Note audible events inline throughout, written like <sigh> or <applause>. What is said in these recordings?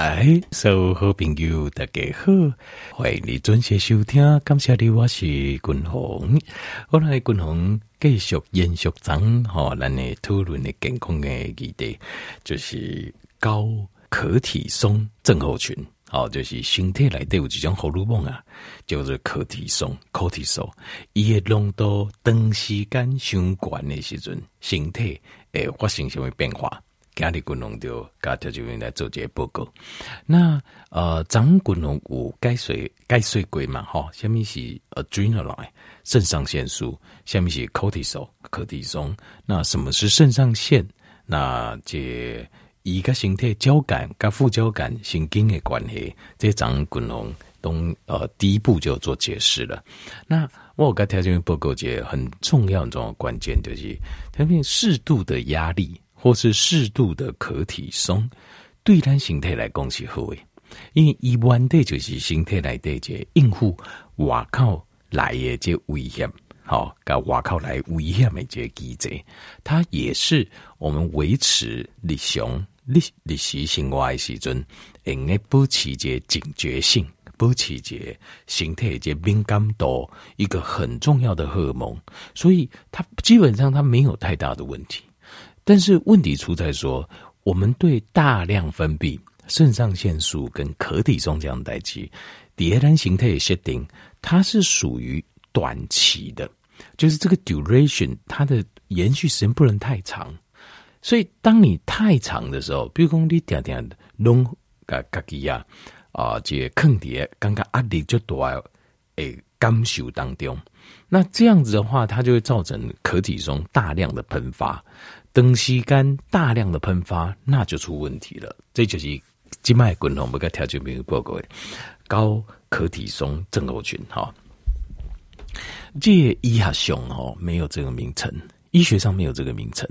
嗨，所有好朋友，大家好，欢迎你准时收听。感谢你，我是君鸿。我来君鸿继续延续咱吼，咱的讨论的健康的议题，就是高可体松症候群。好，就是身体内底有一种荷尔蒙啊，叫做可体松 c o r t。伊的浓度长时间相关的时阵，身体会发生什么变化？今日君鸿就甲条就员来做这个报告。那呃，张君鸿有解说解说过嘛？吼，下面是 adrenaline 肾上腺素？下面是 cortisol 可体松？那什么是肾上腺？那这伊个身体交感跟副交感神经的关系，这张君鸿都呃第一步就做解释了。那我甲条就员报告一个很重要重要关键就是，特别适度的压力。或是适度的可体松，对咱身体来讲是好诶，因为一般的就是身体来对接应付外口来的这危险，好，甲外口来危险的这机制，它也是我们维持日常日日时生活的时阵，应该保持这警觉性，保持这身体这敏感度，一个很重要的荷尔蒙，所以它基本上它没有太大的问题。但是问题出在说，我们对大量分泌肾上腺素跟可体中这样代谢，迭代形态的设定，它是属于短期的，就是这个 duration 它的延续时间不能太长。所以当你太长的时候，比如说你点点弄个自己呀啊，这坑爹刚刚压力就多诶感受当中，那这样子的话，它就会造成可体中大量的喷发。长时间大量的喷发，那就出问题了。这就是静脉滚红不该调节没有报告的高可体松症候群哈。这医学上哈没有这个名称，医学上没有这个名称。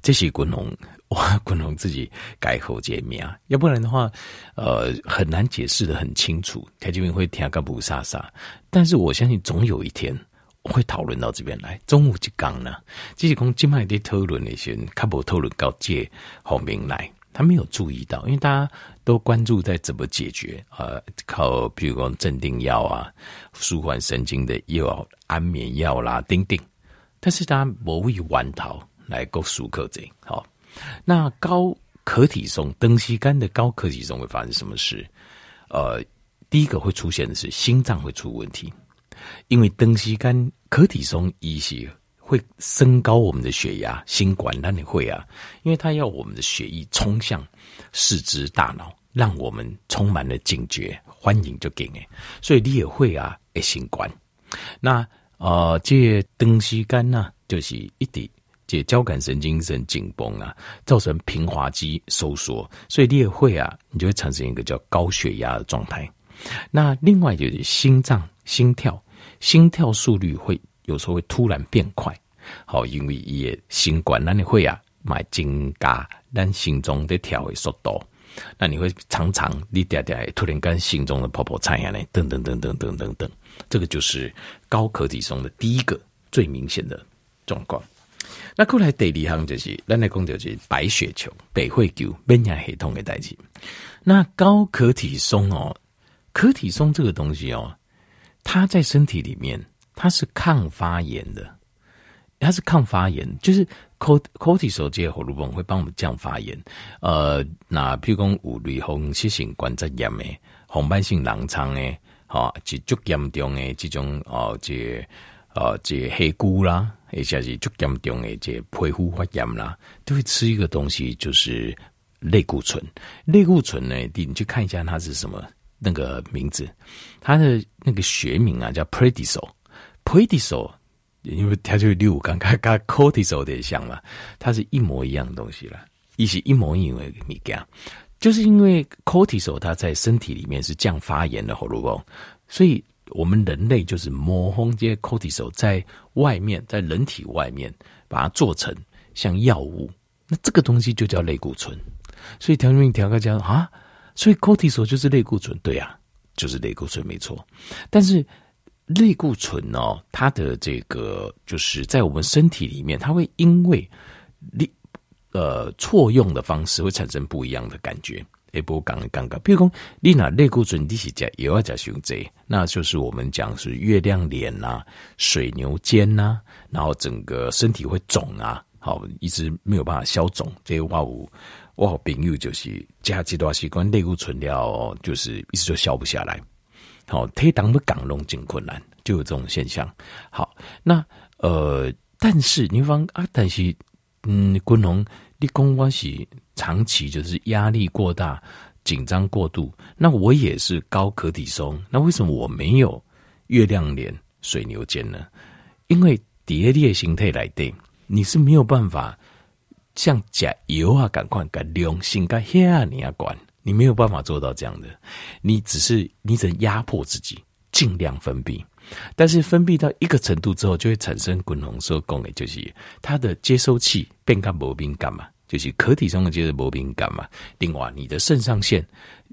这是滚红哇，滚红自己改口解名，要不然的话，呃，很难解释得很清楚。调节员会听个不沙沙，但是我相信总有一天。会讨论到这边来，中午就讲呢。这是讲今麦的讨论那些，他不讨论到这后面来，他没有注意到，因为大家都关注在怎么解决，呃，靠，比如说镇定药啊、舒缓神经的药、安眠药啦，等等。但是大家不会玩逃来告诉客这好。那高可体松、登西干的高可体松会发生什么事？呃，第一个会出现的是心脏会出问题。因为长时间可体松一些会升高我们的血压，心管那里会啊，因为它要我们的血液冲向四肢大脑，让我们充满了警觉，欢迎就给你，所以你也会啊，诶，心管。那呃，这长时间呢，就是一点这交感神经神经紧绷啊，造成平滑肌收缩，所以你也会啊，你就会产生一个叫高血压的状态。那另外就是心脏心跳。心跳速率会有时候会突然变快，好，因为也心管那你会啊，买增加咱心中的跳的速度，那你会常常你嗲嗲突然间心中的泡泡颤下来，等等等等等等等，这个就是高可体松的第一个最明显的状况。那过来第二项就是，咱来讲就是白血球、白血球免疫系统的代志。那高可体松哦，可体松这个东西哦。它在身体里面，它是抗发炎的，它是抗发炎，就是 cortisol 这些荷尔蒙会帮我们降发炎。呃，那譬如讲有类风湿性关节炎的、红斑性狼疮的，哈，是足严重的这种哦，这呃这黑菇啦，或者是足严重的这皮肤发炎啦，都会吃一个东西，就是类固醇。类固醇呢，你去看一下它是什么。那个名字，它的那个学名啊叫 predisol，predisol，因为它就六五刚刚跟 Cortisol 的像嘛，它是一模一样的东西了，一起一模一样的物件，就是因为 Cortisol 它在身体里面是降发炎的荷尔蒙，所以我们人类就是模仿这些 Cortisol 在外面，在人体外面把它做成像药物，那这个东西就叫类固醇，所以调命调个叫啊。所以，cortisol 就是类固醇，对呀、啊，就是类固醇，没错。但是，类固醇哦，它的这个就是在我们身体里面，它会因为利呃错用的方式，会产生不一样的感觉。会不讲的尴尬。比如讲，你拿类固醇你是加也要加胸椎，那就是我们讲是月亮脸呐、啊、水牛肩呐、啊，然后整个身体会肿啊，好，一直没有办法消肿。这些话我我好朋友就是加这段时间内固醇了，就是一直就消不下来。好，推挡不港龙进困难，就有这种现象。好，那呃，但是你方啊，但是嗯，昆龙，立功关系长期就是压力过大、紧张过度，那我也是高可体松，那为什么我没有月亮脸、水牛肩呢？因为蝶裂形态来定，你是没有办法像甲油啊，赶快赶良性该下你要管。你没有办法做到这样的，你只是你只能压迫自己，尽量分泌，但是分泌到一个程度之后，就会产生滚红色功能，就是它的接收器变干不敏感嘛，就是壳体上的接受不敏感嘛。另外，你的肾上腺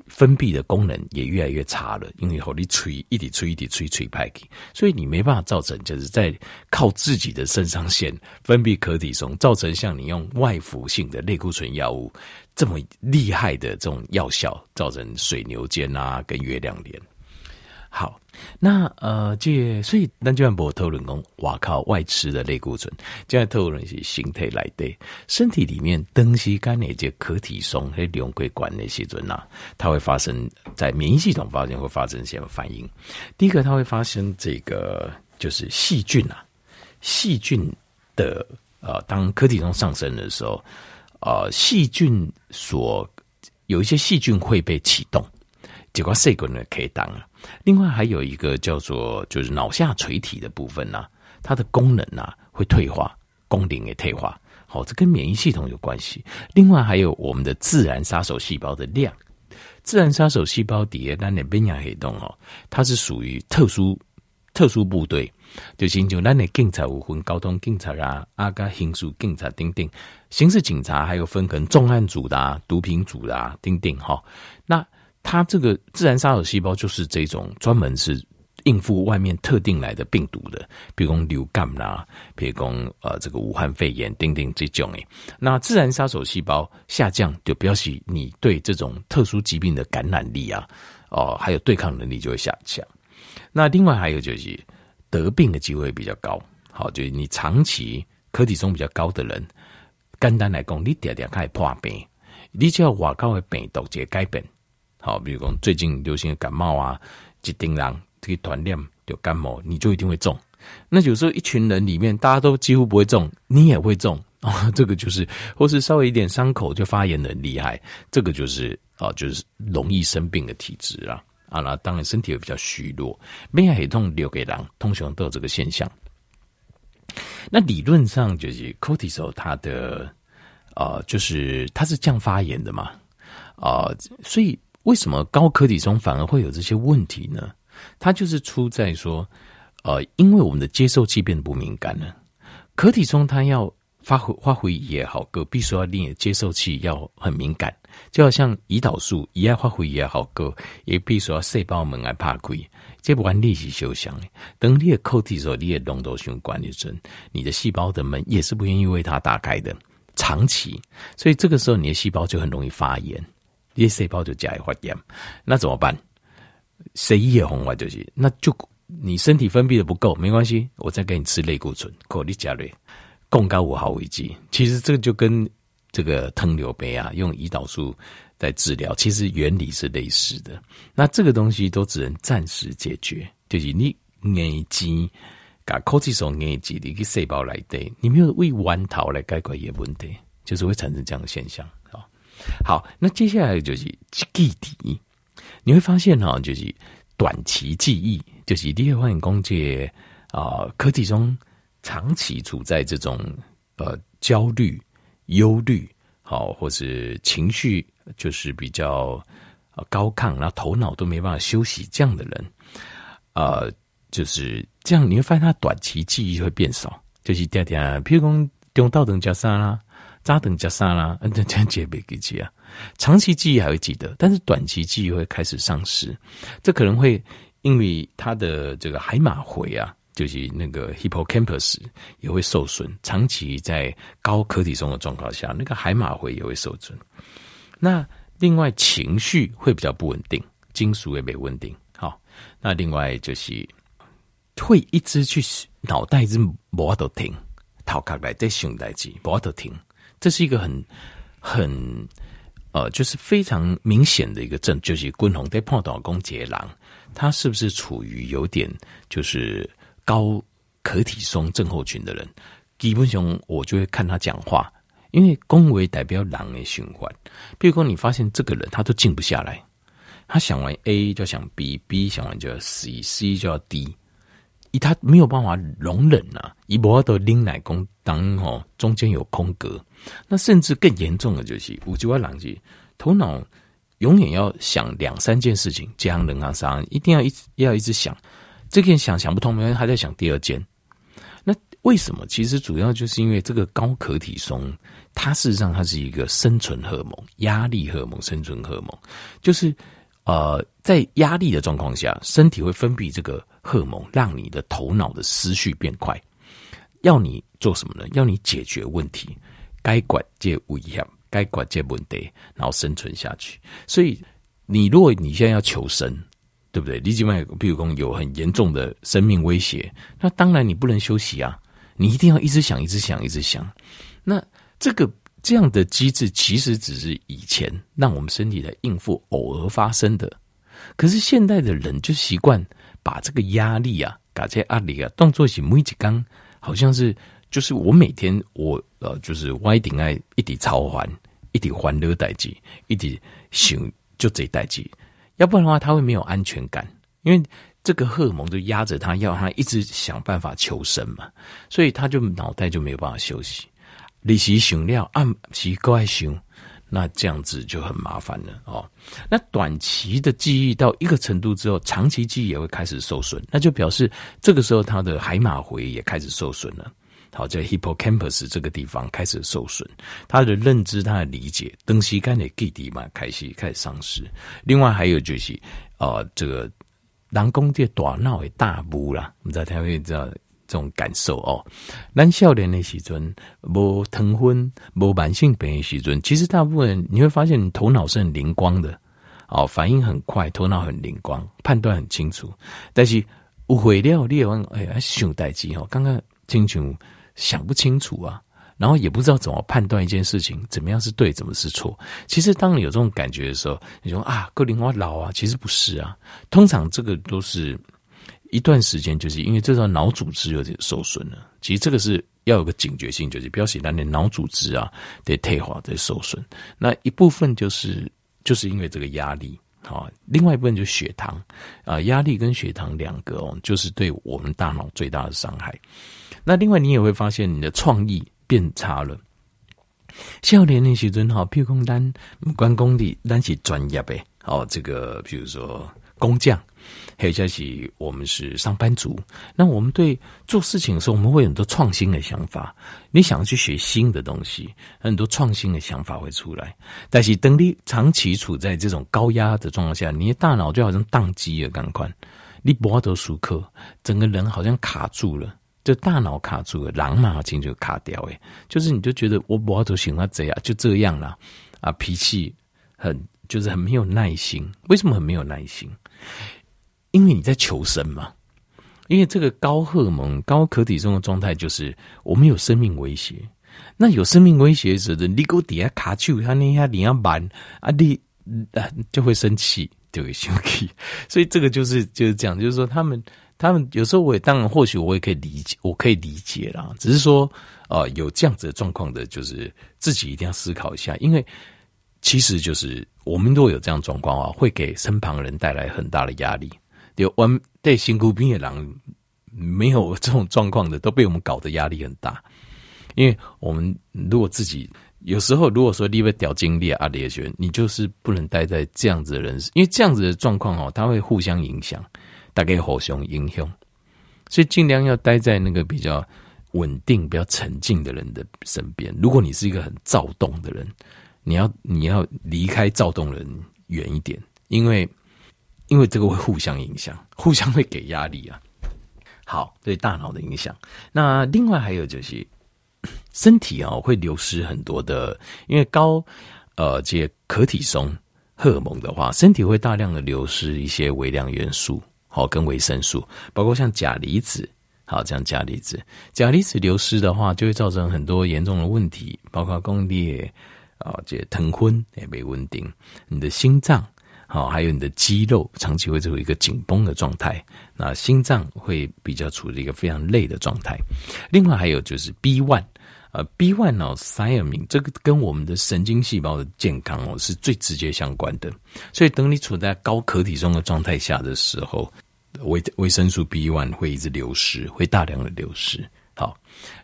分泌的功能也越来越差了，因为后你吹一直吹一直吹吹派给，所以你没办法造成就是在靠自己的肾上腺分泌可体松，造成像你用外服性的类固醇药物。这么厉害的这种药效，造成水牛肩啊，跟月亮脸。好，那呃，这所以那就按不讨论讲，哇靠，外吃的类固醇，这样讨论是形态来的，身体里面东西干那些可体松和两硅管那些准呐，它会发生在免疫系统发现会发生什么反应？第一个，它会发生这个就是细菌啊，细菌的呃，当可体松上升的时候。呃，细菌所有一些细菌会被启动，结果细菌呢可以当啊。另外还有一个叫做就是脑下垂体的部分呢、啊，它的功能呢、啊、会退化，功能也退化。好、哦，这跟免疫系统有关系。另外还有我们的自然杀手细胞的量，自然杀手细胞底下那点边亚黑洞哦，它是属于特殊特殊部队。就形成咱的警察有分交通警察啊，啊个刑事警察等等，刑事警察还有分可能重案组的、啊、毒品组的啊等等哈。那它这个自然杀手细胞就是这种专门是应付外面特定来的病毒的，比如说流感啦，比如说呃这个武汉肺炎等等这种诶。那自然杀手细胞下降，就表示你对这种特殊疾病的感染力啊，哦、还有对抗能力就会下降。那另外还有就是。得病的机会比较高，好，就是你长期可体松比较高的人，简单来讲，你点点开始破病，你只要外口的病毒直接改变，好，比如讲最近流行的感冒啊，一丁人这个团练有感冒，你就一定会中。那有时候一群人里面大家都几乎不会中，你也会中啊，<laughs> 这个就是，或是稍微一点伤口就发炎的很厉害，这个就是啊，就是容易生病的体质啊。啊，那当然身体也比较虚弱，免疫系统留给人，通常都有这个现象。那理论上就是 cortisol 它的呃，就是它是降发炎的嘛，啊、所以为什么高科技中反而会有这些问题呢？它就是出在说，呃，因为我们的接受器变得不敏感了，可体中它要。发挥发挥也好，个必须要令接受器要很敏感，就好像胰岛素一样发挥也好，个也必须要细胞门来怕鬼，这不管你是休想。等你的抗体时候，你的浓度循环的阵，你的细胞的门也是不愿意为它打开的，长期，所以这个时候你的细胞就很容易发炎，你的细胞就加一发炎，那怎么办？谁也红外就是，那就你身体分泌的不够，没关系，我再给你吃类固醇，够你加类。共高五号危机，其实这个就跟这个糖尿病啊，用胰岛素在治疗，其实原理是类似的。那这个东西都只能暂时解决，就是你眼睛把科技所眼睛的一个细胞来对，你没有为弯桃来解决一个问题，就是会产生这样的现象。好，那接下来就是记忆，你会发现哈，就是短期记忆，就是你会发现公介啊，可体中。长期处在这种呃焦虑、忧虑，好，或是情绪就是比较高亢，然后头脑都没办法休息，这样的人，呃，就是这样，你会发现他短期记忆会变少，就是点点，譬如讲中道等加三啦，扎等加沙啦，嗯，这样记不记啊？长期记忆还会记得，但是短期记忆会开始丧失，这可能会因为他的这个海马回啊。就是那个 hippocampus 也会受损，长期在高可体松的状况下，那个海马回也会受损。那另外情绪会比较不稳定，金属也没稳定。好，那另外就是会一直去脑袋一直无法度停，头壳来在想代志，无法度停。这是一个很很呃，就是非常明显的一个症，就是滚红在碰到公杰郎，他是不是处于有点就是高可体松症候群的人？基本上我就会看他讲话，因为恭维代表狼的循环。比如说，你发现这个人他都静不下来，他想完 A 就想 B，B 想完就要 C，C 就要 D 以。他没有办法容忍啊，一波的拎奶工当哦，中间有空格，那甚至更严重的就是五九二狼藉，头脑永远要想两三件事情，这样人啊啥，一定要一直要一直想，这件想想不通，没有，还在想第二件。那为什么？其实主要就是因为这个高可体松，它事实上它是一个生存荷尔蒙，压力荷尔蒙，生存荷尔蒙，就是呃，在压力的状况下，身体会分泌这个。荷尔蒙让你的头脑的思绪变快，要你做什么呢？要你解决问题，该管接危险，该管接问题，然后生存下去。所以，你如果你现在要求生，对不对？你今晚比如说有很严重的生命威胁，那当然你不能休息啊，你一定要一直想，一直想，一直想。那这个这样的机制其实只是以前让我们身体来应付偶尔发生的，可是现代的人就习惯。把这个压力啊，把这压力啊，当作是每一刚，好像是就是我每天我呃，就是我一定爱一直操还，一直欢乐代际，一直想就这代际，要不然的话他会没有安全感，因为这个荷尔蒙就压着他，要他一直想办法求生嘛，所以他就脑袋就没有办法休息，你是想要按奇怪想。那这样子就很麻烦了哦。那短期的记忆到一个程度之后，长期记忆也会开始受损，那就表示这个时候他的海马回也开始受损了。好，在 hippocampus 这个地方开始受损，他的认知、他的理解，东西干的记忆嘛，开始开始丧失。另外还有就是，呃，这个南宫的大脑的大雾啦，你知道他会知道。这种感受哦，咱少年的时阵，无糖分，无慢性病的时阵，其实大部分你会发现，你头脑是很灵光的，哦，反应很快，头脑很灵光，判断很清楚。但是误会了，你也问，哎呀，想代志哦，刚刚清楚想不清楚啊，然后也不知道怎么判断一件事情，怎么样是对，怎么是错。其实当你有这种感觉的时候，你说啊，个灵我老啊，其实不是啊，通常这个都是。一段时间，就是因为这时候脑组织有点受损了。其实这个是要有个警觉性，就是表示咱的脑组织啊得退化、得受损。那一部分就是就是因为这个压力，好，另外一部分就是血糖啊，压力跟血糖两个哦，就是对我们大脑最大的伤害。那另外你也会发现你的创意变差了。少年的时阵，好，譬如讲咱关公的，咱是专业呗，哦，这个比如说工匠。还有就是我们是上班族，那我们对做事情的时候，我们会有很多创新的想法。你想要去学新的东西，很多创新的想法会出来。但是等你长期处在这种高压的状况下，你的大脑就好像宕机了，赶快，你不要得舒克，整个人好像卡住了，就大脑卡住了，狼马精就卡掉。诶，就是你就觉得我不要得行啊，这样就这样了啊，脾气很就是很没有耐心。为什么很没有耐心？因为你在求生嘛，因为这个高荷蒙、高可体重的状态，就是我们有生命威胁。那有生命威胁时候，你给我底下卡住，他那下你要慢啊，你啊就会生气，就会生气。<laughs> 所以这个就是就是这样，就是说他们他们有时候我也当然或许我也可以理解，我可以理解啦。只是说呃有这样子的状况的，就是自己一定要思考一下，因为其实就是我们如果有这样状况啊，会给身旁人带来很大的压力。有我们对辛苦兵的人没有这种状况的，都被我们搞得压力很大。因为我们如果自己有时候如果说你被掉精力啊，烈学，你就是不能待在这样子的人，因为这样子的状况哦，它会互相影响，大概互相影响，所以尽量要待在那个比较稳定、比较沉静的人的身边。如果你是一个很躁动的人，你要你要离开躁动人远一点，因为。因为这个会互相影响，<laughs> 互相会给压力啊。好，对大脑的影响。那另外还有就是，<coughs> 身体啊会流失很多的，因为高呃这些可体松荷尔蒙的话，身体会大量的流失一些微量元素，好跟维生素，包括像钾离子，好这样钾离子，钾离子流失的话，就会造成很多严重的问题，包括宫裂啊，这疼昏也没稳定，你的心脏。好，还有你的肌肉长期会处于一个紧绷的状态，那心脏会比较处于一个非常累的状态。另外还有就是 B one，呃，B one 哦 s i a m i n 这个跟我们的神经细胞的健康哦是最直接相关的。所以等你处在高可体松的状态下的时候，维维生素 B one 会一直流失，会大量的流失。好，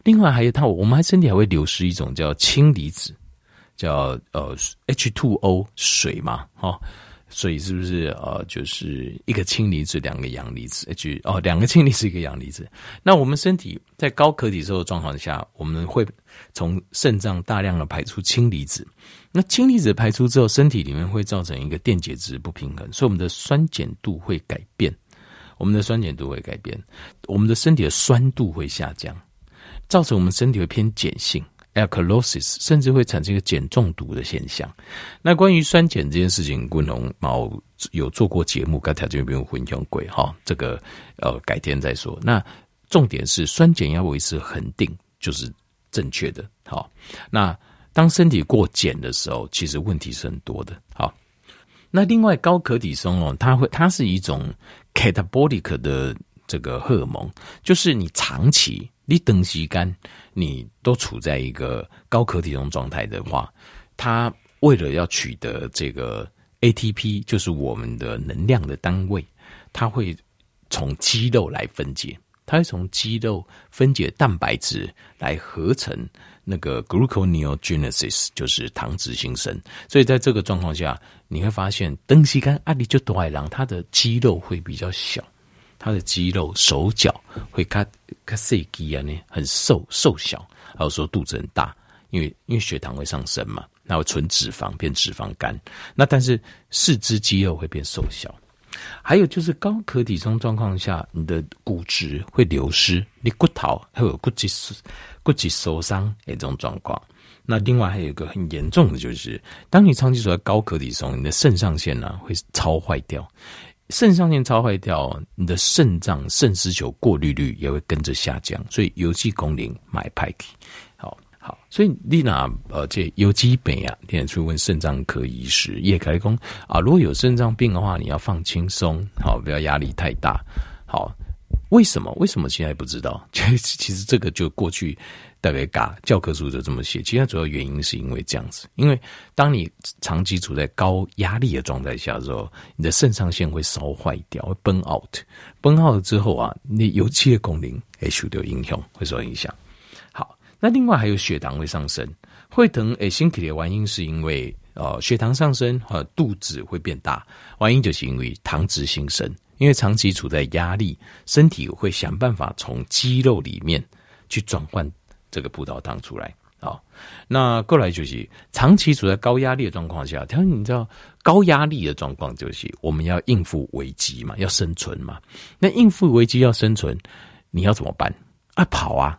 另外还有它，我们还身体还会流失一种叫氢离子，叫呃 H two O 水嘛，哈。所以是不是呃，就是一个氢离子，两个阳离子就哦，两个氢离子，一个阳离子。那我们身体在高可体松的状况下，我们会从肾脏大量的排出氢离子。那氢离子排出之后，身体里面会造成一个电解质不平衡，所以我们的酸碱度会改变。我们的酸碱度会改变，我们的身体的酸度会下降，造成我们身体会偏碱性。Alkalosis 甚至会产生一个碱中毒的现象。那关于酸碱这件事情，昆龙毛有做过节目，刚才这边不用混用鬼哈，这个呃改天再说。那重点是酸碱要维持恒定，就是正确的。好，那当身体过碱的时候，其实问题是很多的。好，那另外高可体松哦，它会它是一种 catabolic 的这个荷尔蒙，就是你长期。你等时间，你都处在一个高可体重状态的话，它为了要取得这个 ATP，就是我们的能量的单位，它会从肌肉来分解，它会从肌肉分解蛋白质来合成那个 gluconeogenesis，就是糖脂新生。所以在这个状况下，你会发现等时间阿里就多爱郎，它的肌肉会比较小。他的肌肉、手脚会卡卡细肌啊，呢很瘦瘦小，还有说肚子很大，因为因为血糖会上升嘛，那会存脂肪变脂肪肝。那但是四肢肌肉会变瘦小，还有就是高可体松状况下，你的骨质会流失，你骨头还有骨质骨质受伤这种状况。那另外还有一个很严重的就是，当你长期处在高可体松，你的肾上腺呢、啊、会超坏掉。肾上腺超坏掉，你的肾脏肾丝球过滤率也会跟着下降，所以有机功能买派克，好好，所以丽娜呃，这有机本啊，你去问肾脏科医师，叶开公啊，如果有肾脏病的话，你要放轻松，好，不要压力太大，好，为什么？为什么现在不知道？其 <laughs> 实其实这个就过去。大概嘎教科书就这么写，其实主要原因是因为这样子，因为当你长期处在高压力的状态下的时候，你的肾上腺会烧坏掉，会 burn out，burn out 之后啊，你有机的功能会受到影响，会受影响。好，那另外还有血糖会上升，会疼诶，心体的原因是因为呃血糖上升和肚子会变大，原因就是因为糖脂新生，因为长期处在压力，身体会想办法从肌肉里面去转换。这个葡萄糖出来，好，那过来就是长期处在高压力的状况下，他说你知道高压力的状况就是我们要应付危机嘛，要生存嘛。那应付危机要生存，你要怎么办？啊，跑啊，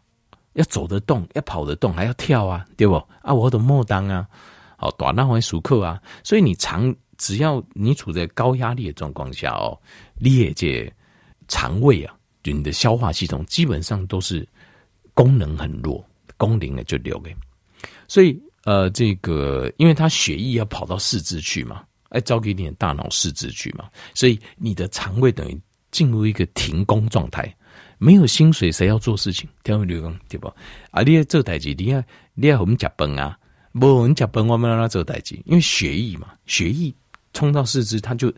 要走得动，要跑得动，还要跳啊，对不？啊，我的莫当啊，好，短那会熟客啊。所以你长只要你处在高压力的状况下哦，你也这肠胃啊，就你的消化系统基本上都是。功能很弱，功能呢就留给，所以呃，这个因为他血液要跑到四肢去嘛，哎，交给你的大脑四肢去嘛，所以你的肠胃等于进入一个停工状态，没有薪水谁要做事情？听没听懂？对不？啊，你要做代志，你要你要我们加班啊，不，我们加班，我们让他做代志，因为血液嘛，血液冲到四肢，它就。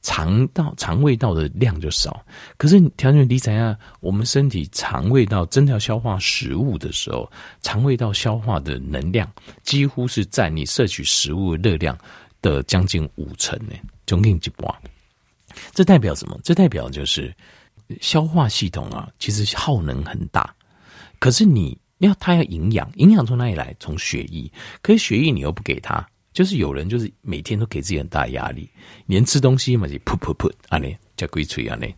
肠道、肠胃道的量就少，可是调整理解下，我们身体肠胃道真的要消化食物的时候，肠胃道消化的能量几乎是占你摄取食物热量的将近五成呢，将近一半。这代表什么？这代表就是消化系统啊，其实耗能很大。可是你要它要营养，营养从哪里来？从血液，可是血液你又不给它。就是有人就是每天都给自己很大压力，连吃东西嘛就噗噗噗啊呢，叫鬼吹啊呢。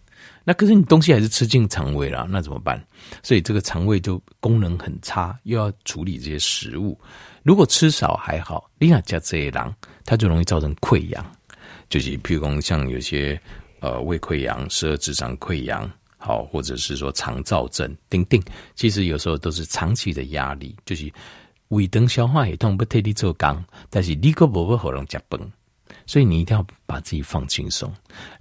那可是你东西还是吃进肠胃了，那怎么办？所以这个肠胃就功能很差，又要处理这些食物。如果吃少还好，另外加这一狼，它就容易造成溃疡，就是譬如说像有些呃胃溃疡、十二指肠溃疡，好，或者是说肠燥症，等等，其实有时候都是长期的压力，就是胃肠消化系统不替你做工，但是你个无法好人吃饭，所以你一定要把自己放轻松，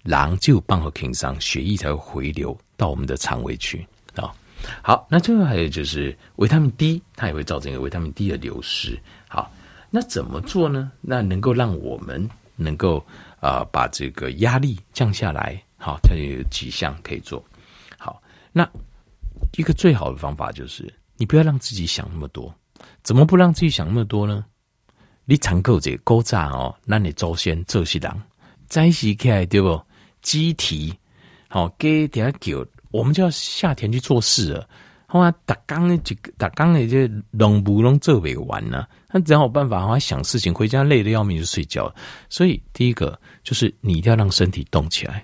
然后就帮和平上血液才会回流到我们的肠胃去啊。好，那最后还有就是维他命 D，它也会造成一个维他命 D 的流失。好，那怎么做呢？那能够让我们能够啊、把这个压力降下来。好，它有几项可以做。好，那一个最好的方法就是你不要让自己想那么多。怎么不让自己想那么多呢？你常够这勾炸哦，那你祖先做些人，在起起来对不？鸡啼，好给点酒。我们就要下田去做事了，好啊，打刚的几个，打刚的这农不农做不完呢？那只要有办法，好想事情，回家累得要命就睡觉。所以第一个就是你一定要让身体动起来，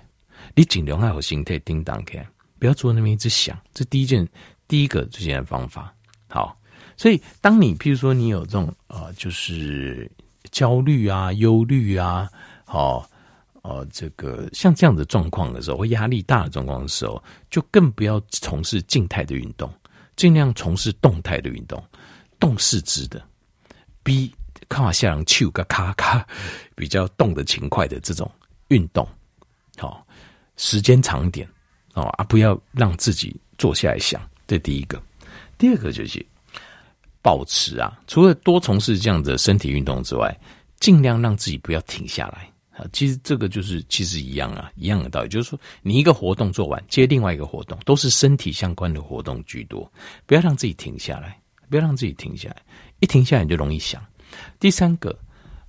你尽量要有心态叮当开，不要坐那边一直想。这第一件，第一个最简单方法。好，所以当你譬如说你有这种呃，就是焦虑啊、忧虑啊，好。呃，这个像这样的状况的时候，压力大的状况的时候，就更不要从事静态的运动，尽量从事动态的运动，动四肢的，比卡像丘个咔咔比较动的勤快的这种运动，好、哦，时间长一点哦啊，不要让自己坐下来想。这第一个，第二个就是保持啊，除了多从事这样的身体运动之外，尽量让自己不要停下来。啊，其实这个就是其实一样啊，一样的道理，就是说你一个活动做完，接另外一个活动，都是身体相关的活动居多，不要让自己停下来，不要让自己停下来，一停下来你就容易想。第三个，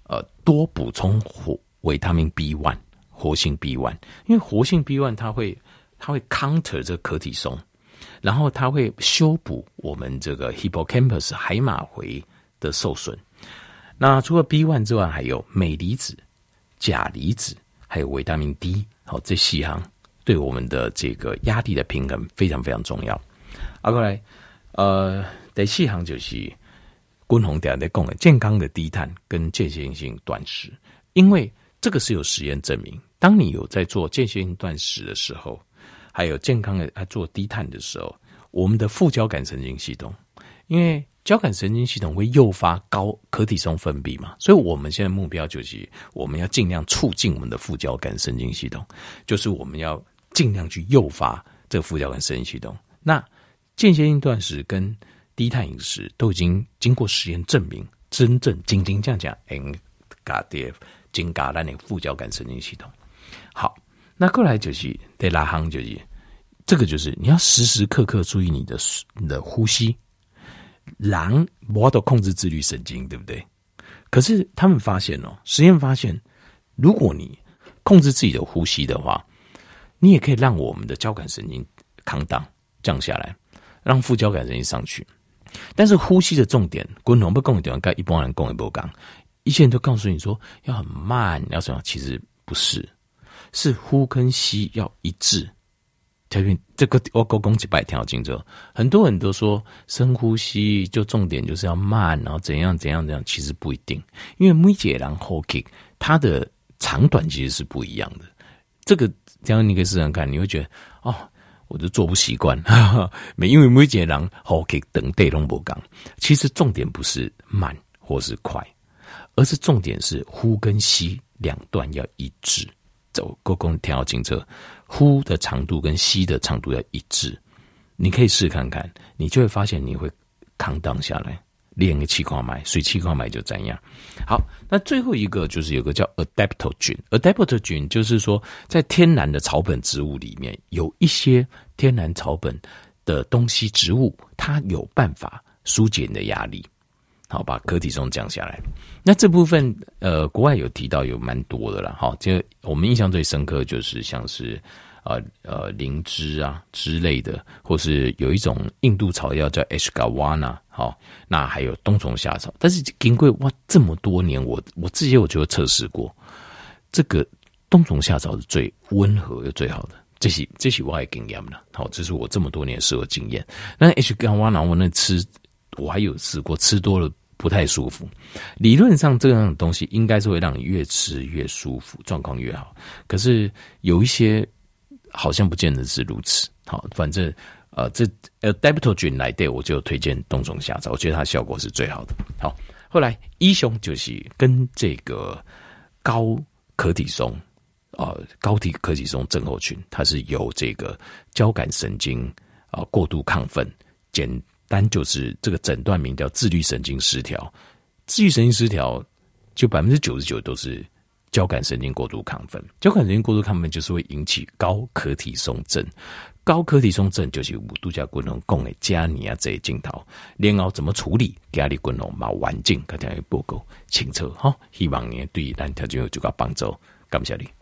呃，多补充活维他命 B one，活性 B one，因为活性 B one 它会它会 counter 这个可体松，然后它会修补我们这个 hippocampus 海马回的受损。那除了 B one 之外，还有镁离子。钾离子还有维他命 D，好，这四项对我们的这个压力的平衡非常非常重要。啊，过来，呃，第四项就是均衡点在讲的健康的低碳跟间歇性断食，因为这个是有实验证明，当你有在做间歇性断食的时候，还有健康的他做低碳的时候，我们的副交感神经系统，因为交感神经系统会诱发高可体松分泌嘛，所以我们现在目标就是我们要尽量促进我们的副交感神经系统，就是我们要尽量去诱发这个副交感神经系统。那间歇性断食跟低碳饮食都已经经过实验证明，真正真真正正能搞的增加咱的副交感神经系统。好，那过来就是得拉夯，就是这个就是你要时时刻刻注意你的你的呼吸。狼我都控制自律神经，对不对？可是他们发现哦，实验发现，如果你控制自己的呼吸的话，你也可以让我们的交感神经扛档降下来，让副交感神经上去。但是呼吸的重点，共同不共同跟一般人共一波讲，一些人都告诉你说要很慢，要怎样？其实不是，是呼跟吸要一致。条件这个我够讲几百条精者，很多人都说深呼吸就重点就是要慢，然后怎样怎样怎样，其实不一定，因为每个人呼吸它的长短其实是不一样的。这个这样你可以试试看，你会觉得哦，我就做不习惯，没因为每个人呼吸等对拢不讲，其实重点不是慢或是快，而是重点是呼跟吸两段要一致。走够讲条精者。呼的长度跟吸的长度要一致，你可以试看看，你就会发现你会扛荡下来，练个气管脉，水气管脉就这样。好，那最后一个就是有个叫 adaptogen，adaptogen 就是说在天然的草本植物里面有一些天然草本的东西，植物它有办法纾解你的压力。好，把可体松降下来。那这部分，呃，国外有提到有蛮多的了。好，这我们印象最深刻就是像是，呃呃，灵芝啊之类的，或是有一种印度草药叫 Ashwagandha。好，那还有冬虫夏草。但是经过哇这么多年，我我自己我就测试过，这个冬虫夏草是最温和又最好的。这是这是我的经验了。好，这是我这么多年试过经验。那 Ashwagandha 我那吃。我还有试过吃多了不太舒服。理论上这样的东西应该是会让你越吃越舒服，状况越好。可是有一些好像不见得是如此。好，反正呃，这呃，Adaptogen 来对我就推荐冬虫夏草，我觉得它效果是最好的。好，后来医胸就是跟这个高可体松。啊，高体可体松症候群，它是由这个交感神经啊过度亢奋，简单就是这个诊断名叫自律神经失调。自律神经失调就百分之九十九都是交感神经过度亢奋，交感神经过度亢奋就是会引起高可体松症。高可体松症就是五度假滚龙共的加尼亚这一镜头，然后怎么处理？加里滚龙嘛，环境，肯定要报告清楚哈。希望你对咱条件有足够帮助，感谢你。